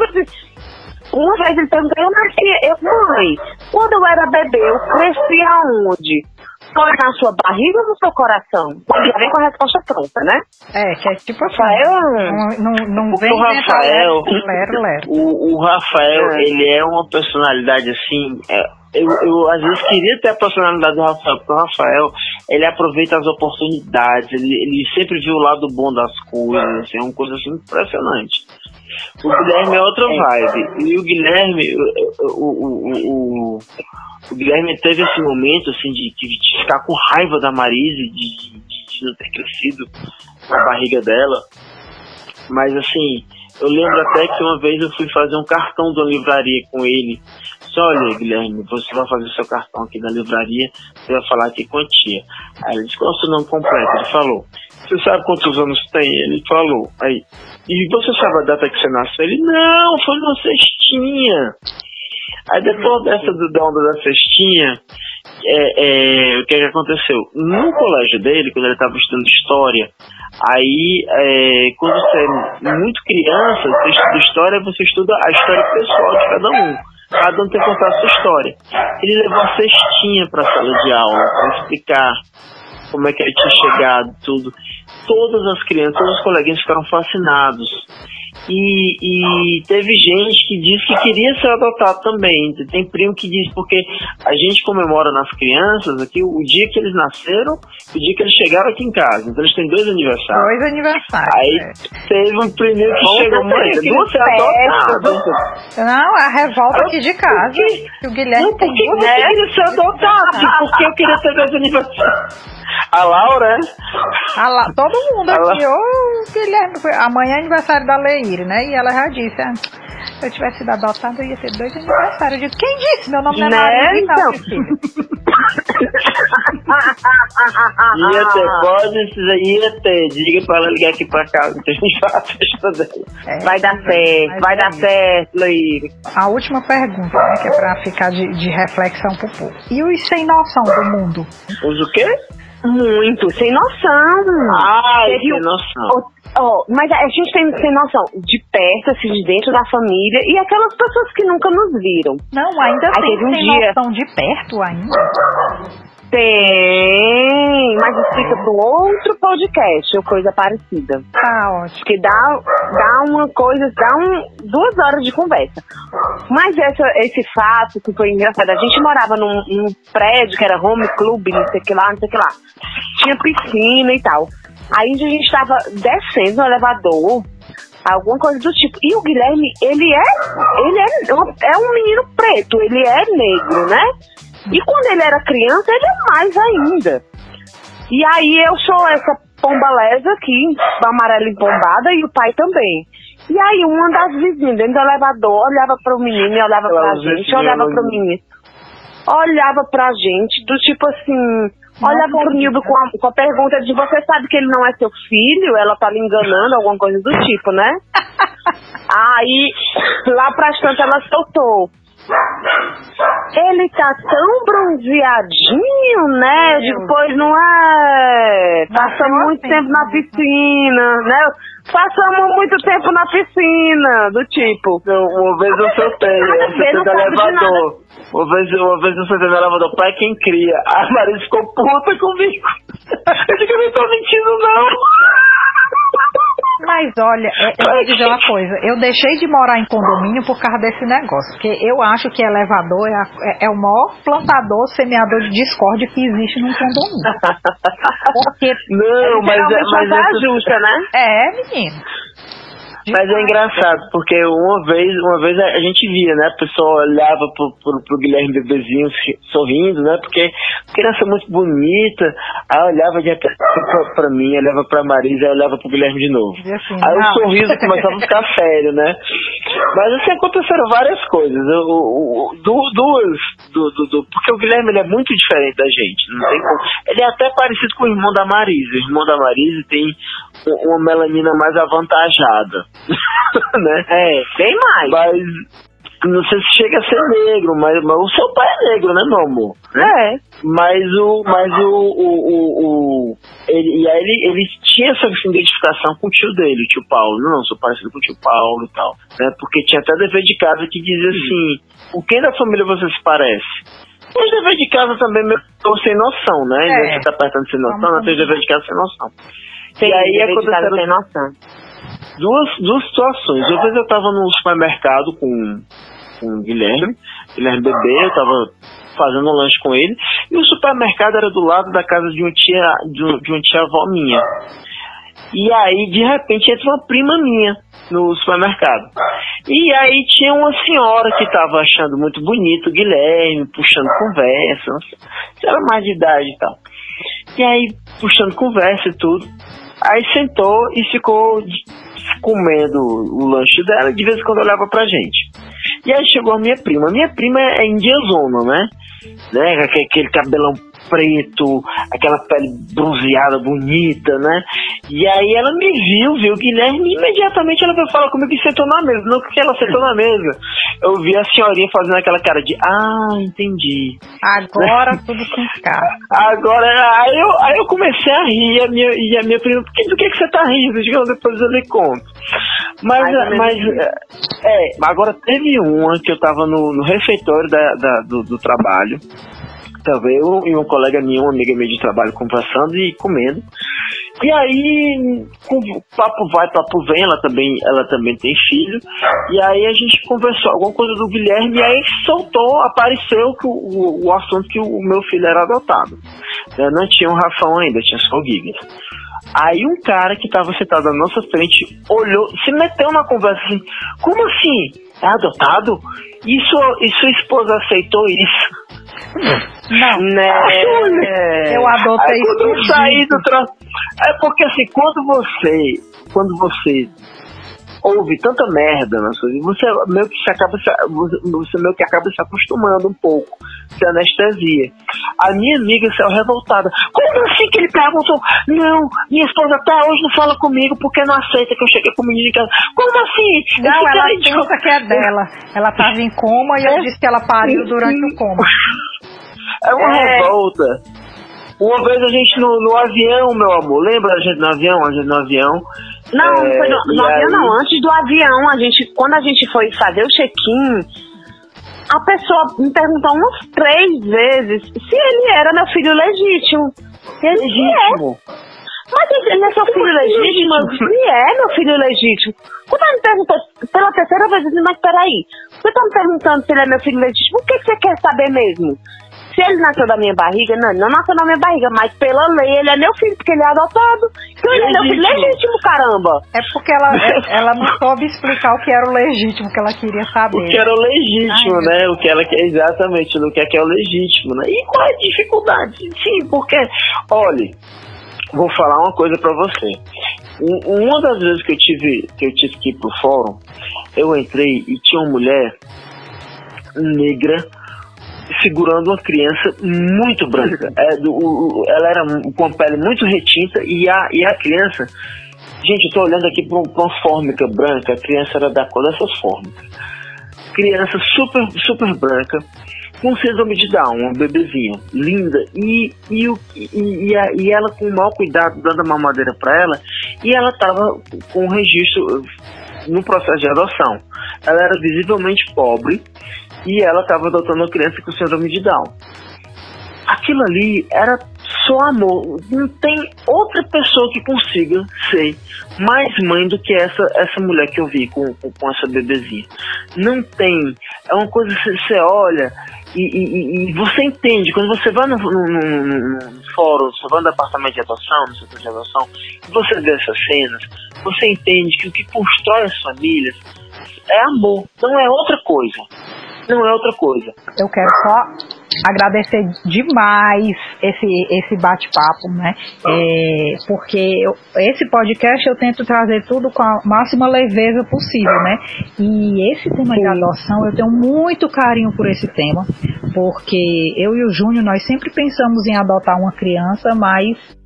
uma vez ele perguntou, eu nasci, eu, mãe, quando eu era bebê, eu cresci aonde? Foi na sua barriga ou no seu coração? Ele vem com a resposta pronta, né? É, que é tipo assim, Rafael. Não, não, não vem o Rafael, lero, lero. O, o Rafael, é. ele é uma personalidade assim. É, eu, eu às vezes queria ter a personalidade do Rafael, porque o Rafael, ele aproveita as oportunidades, ele, ele sempre viu o lado bom das coisas, assim, é uma coisa assim impressionante. O Guilherme é outra vibe. E o Guilherme, o, o, o, o Guilherme teve esse momento assim de, de ficar com raiva da Marise, de, de, de não ter crescido a barriga dela. Mas assim, eu lembro até que uma vez eu fui fazer um cartão da livraria com ele disse, olha, Guilherme, você vai fazer seu cartão aqui na livraria, você vai falar aqui quantia. Aí ele disse, qual é o seu nome completo? Ele falou. Você sabe quantos anos tem? Ele falou. Aí, e você sabe a data que você nasceu? Ele, não, foi uma cestinha. Aí depois dessa do, da onda da cestinha, é, é, o que, é que aconteceu? No colégio dele, quando ele estava estudando história, aí é, quando você é muito criança, você estuda história, você estuda a história pessoal de cada um. Cada um tem que contar a sua história. Ele levou a cestinha para a sala de aula para explicar como é que ele tinha chegado, tudo. Todas as crianças, todos os coleguinhas ficaram fascinados. E, e, teve gente que disse que queria ser adotado também. Tem primo que diz porque a gente comemora nas crianças aqui o dia que eles nasceram e o dia que eles chegaram aqui em casa. Então eles têm dois aniversários. Dois aniversários. Aí é. teve um primeiro que Bom, chegou, mãe, queria ser adotado. Não, a revolta aqui de casa. Que o Guilherme não, porque tem você né? queria ser adotado? Porque eu queria ter dois aniversários. A Laura, é? A La... Todo mundo aqui, ô Guilherme, amanhã é aniversário da Leire, né? E ela já disse, ah, se eu tivesse sido adotada, eu ia ter dois aniversários. Eu digo, quem disse? Meu nome não é né? Maria, então. ia ter, pode, ia ter. Diga pra ela ligar aqui pra casa, que a gente vai a festa dela. É, vai dar certo, vai dar certo, Leire. A última pergunta, né, que é pra ficar de, de reflexão pro povo. E os sem noção do mundo? Os o quê? Muito, sem noção. Ai, Teve sem noção. Oh, mas a gente tem, sem noção de perto, assim, de dentro da família e aquelas pessoas que nunca nos viram. Não, ainda Aí tem um sem dia... noção de perto ainda. Tem, mas isso fica para outro podcast ou coisa parecida. Tá ótimo. Que dá, dá uma coisa, dá um, duas horas de conversa. Mas essa, esse fato que foi engraçado, a gente morava num, num prédio que era home club, não sei o que lá, não sei o que lá. Tinha piscina e tal. Aí a gente estava descendo no elevador, alguma coisa do tipo. E o Guilherme, ele é, ele é, é um menino preto, ele é negro, né? E quando ele era criança, ele é mais ainda. E aí eu sou essa pombalesa aqui, amarela empombada, e o pai também. E aí uma das vizinhas dentro do elevador olhava para o menino e olhava para a gente, olhava para o menino. Olhava pra gente, do tipo assim, olhava pro Nildo com a, com a pergunta de você sabe que ele não é seu filho? Ela tá lhe enganando, alguma coisa do tipo, né? aí, lá pra tantas ela soltou. Ele tá tão bronzeadinho, né? Eu digo, pois não é. Passamos muito tempo na piscina, né? Passamos muito tempo na piscina, do tipo. Uma vez eu soltei, eu soltei do elevador. Uma vez, uma vez eu soltei do elevador, pai quem cria. A Maria ficou puta comigo. Eu digo, eu não tô mentindo, não. Mas olha, é, eu vou dizer uma coisa, eu deixei de morar em condomínio por causa desse negócio, porque eu acho que elevador é, a, é, é o maior plantador, semeador de discórdia que existe num condomínio. Porque não, mas, é, mas é justa, né? É, menino. Mas é engraçado, porque uma vez, uma vez a gente via, né? A pessoa olhava pro, pro, pro Guilherme Bebezinho sorrindo, né? Porque criança muito bonita, aí olhava de pra, pra mim, olhava pra Marisa, aí olhava pro Guilherme de novo. Assim, aí não. o sorriso começava a ficar sério, né? Mas assim, aconteceram várias coisas. O, o, duas, do, porque o Guilherme ele é muito diferente da gente, não tem como. Ele é até parecido com o irmão da Marisa. O irmão da Marisa tem uma melanina mais avantajada. né? É, bem mais. Mas não sei se chega a ser negro, mas, mas o seu pai é negro, né, meu amor? É. Mas o. Mas o. o, o, o ele, e aí ele, ele tinha essa identificação com o tio dele, o tio Paulo. Não, sou parecido com o tio Paulo e tal. Né? Porque tinha até dever de casa que dizia assim: o que da família você se parece? Os dever de casa também estou sem noção, né? É. Você tá apertando sem noção, não tem dever de casa sem noção. Sim, e aí aconteceu sem noção duas, duas situações. Uma vez eu estava no supermercado com, com o Guilherme, Guilherme Bebê, eu estava fazendo um lanche com ele, e o supermercado era do lado da casa de uma tia, de, de uma tia avó minha. E aí, de repente, entra uma prima minha no supermercado. E aí tinha uma senhora que estava achando muito bonito o Guilherme, puxando conversa, era mais de idade e tal. E aí, puxando conversa e tudo. Aí sentou e ficou comendo o lanche dela e de vez em quando olhava pra gente. E aí chegou a minha prima. Minha prima é indiazona, né? né? Aquele cabelão preto, aquela pele bronzeada, bonita, né? E aí ela me viu, viu o Guilherme, e imediatamente ela veio falar comigo e sentou na mesa. Não que ela sentou na mesa. Eu vi a senhorinha fazendo aquela cara de, ah, entendi. Agora tudo com cara. Agora, aí eu, aí eu comecei a rir, a minha, e a minha prima, do que, do que, que você tá rindo? Depois eu lhe conto. Mas, mas, é, agora teve uma que eu tava no, no refeitório da, da do, do trabalho Tava eu e um colega minha, uma amiga minha de trabalho, conversando e comendo. E aí, papo vai, papo vem, ela também, ela também tem filho. E aí a gente conversou alguma coisa do Guilherme e aí soltou, apareceu que o, o assunto que o meu filho era adotado. Eu não tinha um Rafão ainda, tinha só o Gigas. Aí um cara que estava sentado na nossa frente olhou, se meteu na conversa assim, como assim? É adotado? E sua, e sua esposa aceitou isso? Não. Né? Eu adotei Aí, quando eu saí do tra... É porque assim, quando você. Quando você ouve tanta merda na sua vida, você meio que se acaba se, você meio que acaba se acostumando um pouco, se anestesia. A minha amiga saiu revoltada. Como assim que ele perguntou? Não, minha esposa até hoje não fala comigo porque não aceita que eu cheguei com o menino em casa. Como assim? Não, Esse ela pensa que é dela. Ela tava em coma e eu é? disse que ela pariu durante o coma. É uma é... revolta. Uma vez a gente no, no avião, meu amor, lembra a gente no avião? A gente no avião. Não, é, não foi no, no avião aí... não, antes do avião, a gente, quando a gente foi fazer o check-in, a pessoa me perguntou umas três vezes se ele era meu filho legítimo. Ele legítimo. É. Mas ele é seu filho legítimo? Ele é meu filho legítimo. Quando ela me perguntou pela terceira vez, eu disse, mas peraí, você tá me perguntando se ele é meu filho legítimo, o que você quer saber mesmo? Se ele nasceu da minha barriga, não, ele não nasceu da minha barriga, mas pela lei ele é meu filho, porque ele é adotado. Então ele é meu filho legítimo, caramba. É porque ela, é, ela não soube explicar o que era o legítimo, que ela queria saber. O que era o legítimo, Ai, né? O que ela quer exatamente, o que é que é o legítimo, né? E qual é a dificuldade? Sim, porque, olha, vou falar uma coisa para você. Uma das vezes que eu tive que eu tive que ir pro fórum, eu entrei e tinha uma mulher negra segurando uma criança muito branca. É, do, o, ela era com a pele muito retinta e a, e a criança. Gente, eu tô olhando aqui para uma fórmica branca, a criança era da cor dessas fórmicas. Criança super, super branca, com síndrome de Down, uma bebezinha, linda, e, e, e, e, a, e ela com o maior cuidado, dando a mamadeira para ela, e ela tava com o registro no processo de adoção. Ela era visivelmente pobre, e ela estava adotando uma criança com síndrome de Down. Aquilo ali era só amor. Não tem outra pessoa que consiga ser mais mãe do que essa essa mulher que eu vi com, com, com essa bebezinha. Não tem. É uma coisa que você olha e, e, e, você entende. Quando você vai no, no, no, no fórum, você vai no departamento de adoção, no setor de adoção, e você vê essas cenas, você entende que o que constrói as famílias é amor, não é outra coisa não é outra coisa. Eu quero só agradecer demais esse, esse bate-papo, né? É, porque eu, esse podcast eu tento trazer tudo com a máxima leveza possível, né? E esse tema de adoção, eu tenho muito carinho por esse tema, porque eu e o Júnior, nós sempre pensamos em adotar uma criança, mas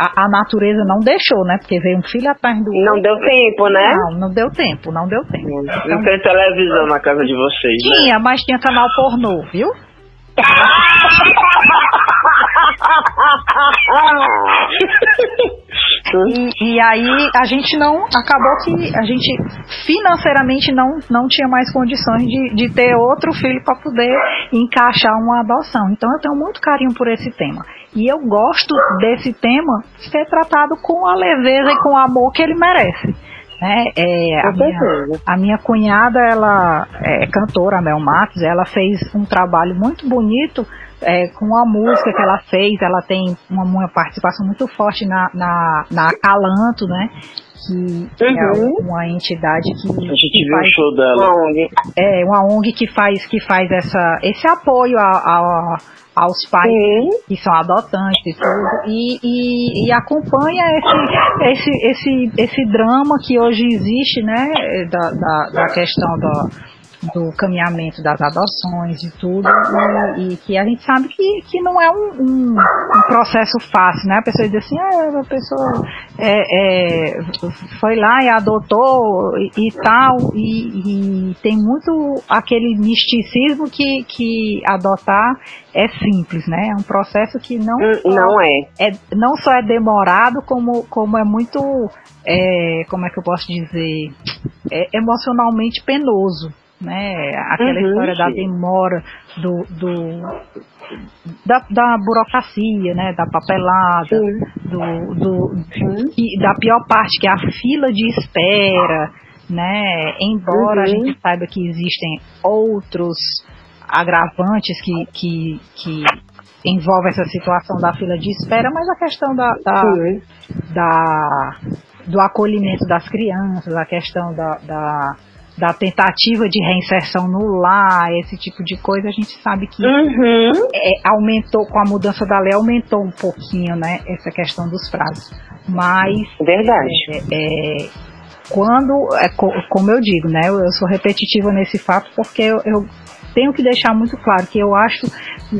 a, a, natureza não deixou, né? Porque veio um filho atrás do Não outro. deu tempo, né? Não, não deu tempo, não deu tempo. Então, não tem televisão na casa de vocês, né? Tinha, né? mas tinha canal pornô, viu? E, e, aí a gente não acabou que a gente financeiramente não, não tinha mais condições de, de ter outro filho para poder encaixar uma adoção. Então eu tenho muito carinho por esse tema. E eu gosto desse tema ser tratado com a leveza e com o amor que ele merece. Né? É, a, minha, a, minha, cunhada, ela é cantora, a Mel Matos, ela fez um trabalho muito bonito é, com a música que ela fez, ela tem uma, uma participação muito forte na, na, na Calanto, né? Que, é uhum. é uma entidade que. A gente viu faz, o show dela. Uma ONG. É, uma ONG que faz, que faz essa, esse apoio a, a aos pais uhum. que são adotantes e tudo, e, e, e, acompanha esse, esse, esse, esse drama que hoje existe, né, da, da, da questão da, do caminhamento das adoções, de tudo, e, e, que a gente sabe que, que não é um, um, um processo fácil, né? A pessoa diz assim, ah, a pessoa é, é, foi lá e adotou e, e tal, e, e, tem muito aquele misticismo que, que adotar é simples, né? É um processo que não, hum, não é. é não só é demorado, como, como é muito, é, como é que eu posso dizer, é emocionalmente penoso né? Aquela uhum, história da demora do, do da, da, burocracia, né? Da papelada, do, do e, da pior parte que é a fila de espera, né? Embora uhum. a gente saiba que existem outros agravantes que, que, que envolvem essa situação da fila de espera, mas a questão da, da, da do acolhimento das crianças, a questão da, da da tentativa de reinserção no lar, esse tipo de coisa, a gente sabe que uhum. é, aumentou, com a mudança da lei, aumentou um pouquinho, né, essa questão dos prazos. Mas. Verdade. É, é, quando, é, como eu digo, né, eu, sou repetitiva nesse fato porque eu, eu tenho que deixar muito claro que eu acho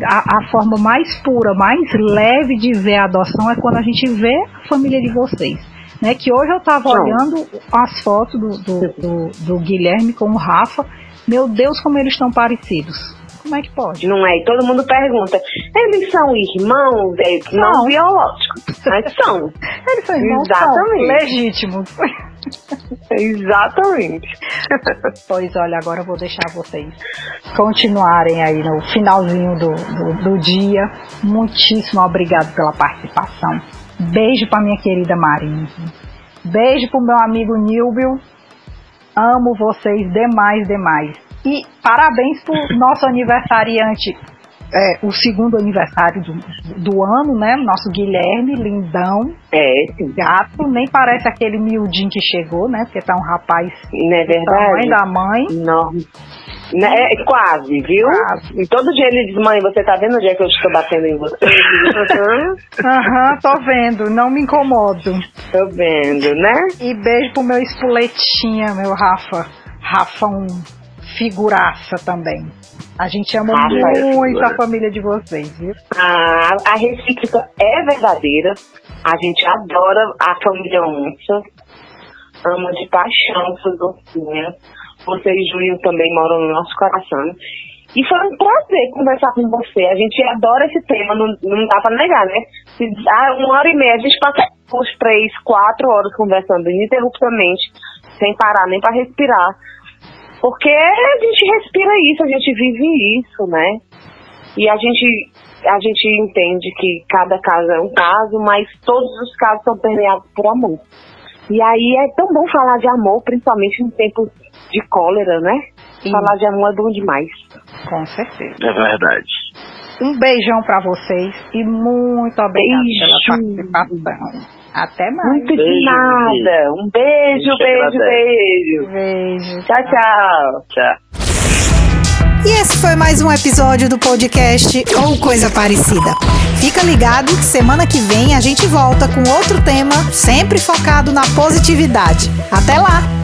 a, a, forma mais pura, mais leve de ver a adoção é quando a gente vê a família de vocês. Né, que hoje eu estava olhando as fotos do, do, do, do, Guilherme com o Rafa. Meu Deus, como eles estão parecidos. Como é que pode? Não é? E todo mundo pergunta: eles são irmãos? Eles não, não biológicos, mas são. Eles são irmãos Exatamente. São legítimos. Exatamente. pois olha, agora eu vou deixar vocês continuarem aí no finalzinho do, do, do dia. Muitíssimo obrigado pela participação. Beijo para minha querida Marinho. Beijo pro meu amigo Nilbio. Amo vocês demais, demais. E parabéns pro nosso aniversariante, é, o segundo aniversário do, do ano, né? Nosso Guilherme, lindão. É. Gato, nem parece aquele miudinho que chegou, né? Porque tá um rapaz. Não é verdade? Mãe da mãe. Não. Né, é, quase, viu? Quase. E todo dia ele diz, mãe, você tá vendo o dia que eu estou batendo em você? Aham, tô vendo, não me incomodo. Tô vendo, né? E beijo pro meu espoletinha, meu Rafa. Rafa, um figuraça também. A gente ama Rafa é muito é a família de vocês, viu? Ah, a recíproca é verdadeira. A gente adora a família Onça. Ama de paixão suas você e Júlio também moram no nosso coração. E foi um prazer conversar com você. A gente adora esse tema, não, não dá para negar, né? Se dá uma hora e meia, a gente passa uns três, quatro horas conversando ininterruptamente, sem parar nem para respirar. Porque a gente respira isso, a gente vive isso, né? E a gente, a gente entende que cada caso é um caso, mas todos os casos são permeados por amor. E aí é tão bom falar de amor, principalmente em tempos de cólera, né? Sim. Falar de amor é bom demais. Com certeza. É verdade. Um beijão para vocês e muito obrigada beijo. pela participação. Até mais. Muito beijo, de nada. Um beijo, beijo, beijo. Beijo. Tchau, tchau. Tchau. E esse foi mais um episódio do podcast ou coisa parecida. Fica ligado que semana que vem a gente volta com outro tema, sempre focado na positividade. Até lá!